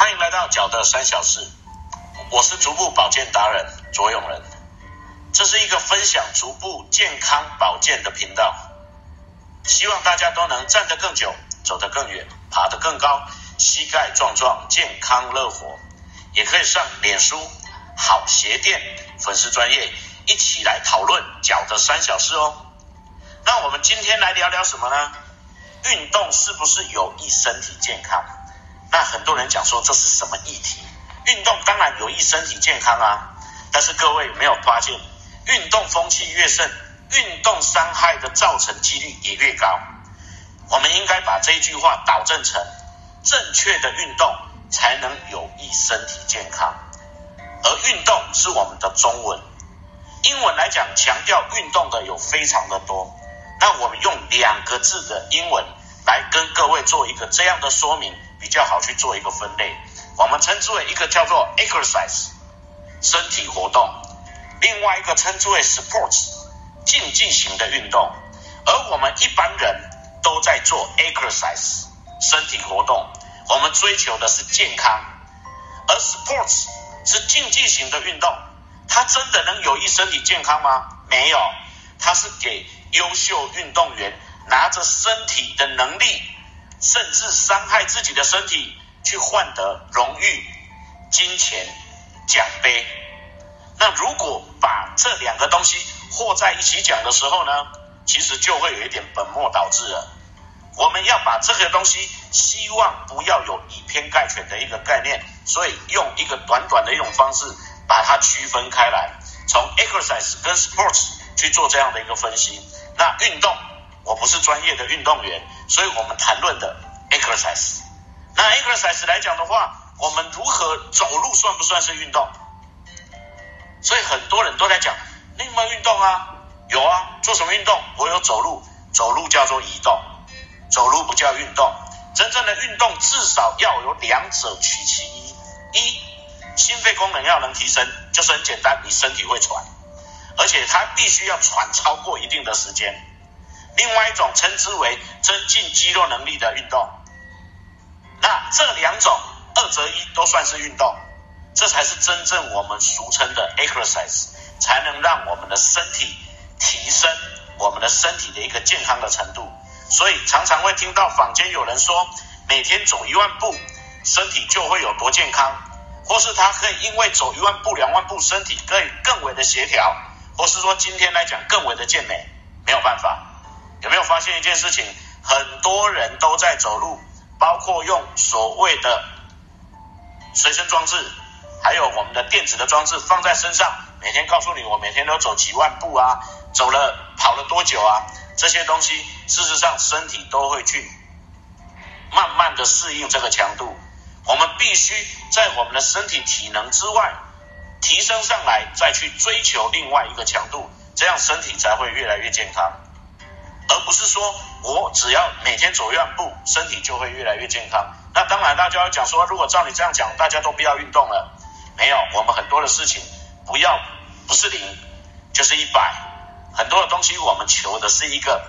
欢迎来到脚的三小时，我是足部保健达人卓永仁，这是一个分享足部健康保健的频道，希望大家都能站得更久，走得更远，爬得更高，膝盖壮壮，健康乐活，也可以上脸书好鞋店粉丝专业一起来讨论脚的三小时哦。那我们今天来聊聊什么呢？运动是不是有益身体健康？那很多人讲说这是什么议题？运动当然有益身体健康啊，但是各位有没有发现，运动风气越盛，运动伤害的造成几率也越高。我们应该把这一句话导正成：正确的运动才能有益身体健康。而运动是我们的中文，英文来讲强调运动的有非常的多。那我们用两个字的英文来跟各位做一个这样的说明。比较好去做一个分类，我们称之为一个叫做 exercise 身体活动，另外一个称之为 sports 竞技型的运动，而我们一般人都在做 exercise 身体活动，我们追求的是健康，而 sports 是竞技型的运动，它真的能有益身体健康吗？没有，它是给优秀运动员拿着身体的能力。甚至伤害自己的身体去换得荣誉、金钱、奖杯。那如果把这两个东西和在一起讲的时候呢，其实就会有一点本末倒置了。我们要把这个东西，希望不要有以偏概全的一个概念，所以用一个短短的一种方式把它区分开来，从 exercise 跟 sports 去做这样的一个分析。那运动。我不是专业的运动员，所以我们谈论的 exercise。那 exercise 来讲的话，我们如何走路算不算是运动？所以很多人都在讲，你有没有运动啊？有啊，做什么运动？我有走路，走路叫做移动，走路不叫运动。真正的运动至少要有两者取其一：一，心肺功能要能提升，就是很简单，你身体会喘，而且它必须要喘超过一定的时间。另外一种称之为增进肌肉能力的运动，那这两种二择一都算是运动，这才是真正我们俗称的 exercise，才能让我们的身体提升我们的身体的一个健康的程度。所以常常会听到坊间有人说，每天走一万步，身体就会有多健康，或是他可以因为走一万步、两万步，身体可以更为的协调，或是说今天来讲更为的健美，没有办法。有没有发现一件事情？很多人都在走路，包括用所谓的随身装置，还有我们的电子的装置放在身上，每天告诉你我每天都走几万步啊，走了跑了多久啊？这些东西事实上身体都会去慢慢的适应这个强度。我们必须在我们的身体体能之外提升上来，再去追求另外一个强度，这样身体才会越来越健康。不是说我只要每天走一万步，身体就会越来越健康。那当然，大家要讲说，如果照你这样讲，大家都不要运动了。没有，我们很多的事情不要不是零就是一百，很多的东西我们求的是一个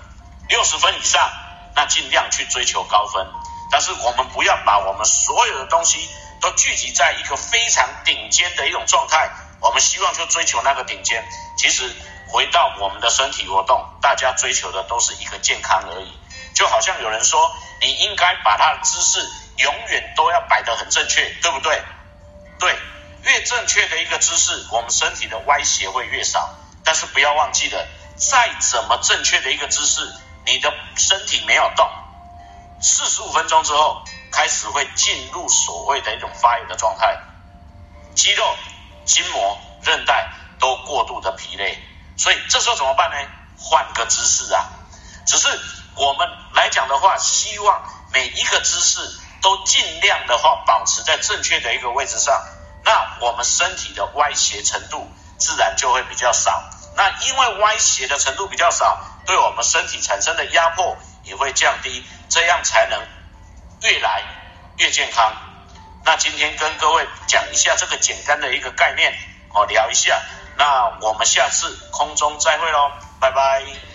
六十分以上，那尽量去追求高分。但是我们不要把我们所有的东西都聚集在一个非常顶尖的一种状态，我们希望就追求那个顶尖，其实。回到我们的身体活动，大家追求的都是一个健康而已。就好像有人说，你应该把他的姿势永远都要摆得很正确，对不对？对，越正确的一个姿势，我们身体的歪斜会越少。但是不要忘记了，再怎么正确的一个姿势，你的身体没有动，四十五分钟之后，开始会进入所谓的一种发炎的状态，肌肉、筋膜、韧带都过度的疲累。所以这时候怎么办呢？换个姿势啊！只是我们来讲的话，希望每一个姿势都尽量的话保持在正确的一个位置上，那我们身体的歪斜程度自然就会比较少。那因为歪斜的程度比较少，对我们身体产生的压迫也会降低，这样才能越来越健康。那今天跟各位讲一下这个简单的一个概念，哦，聊一下。那我们下次空中再会喽，拜拜。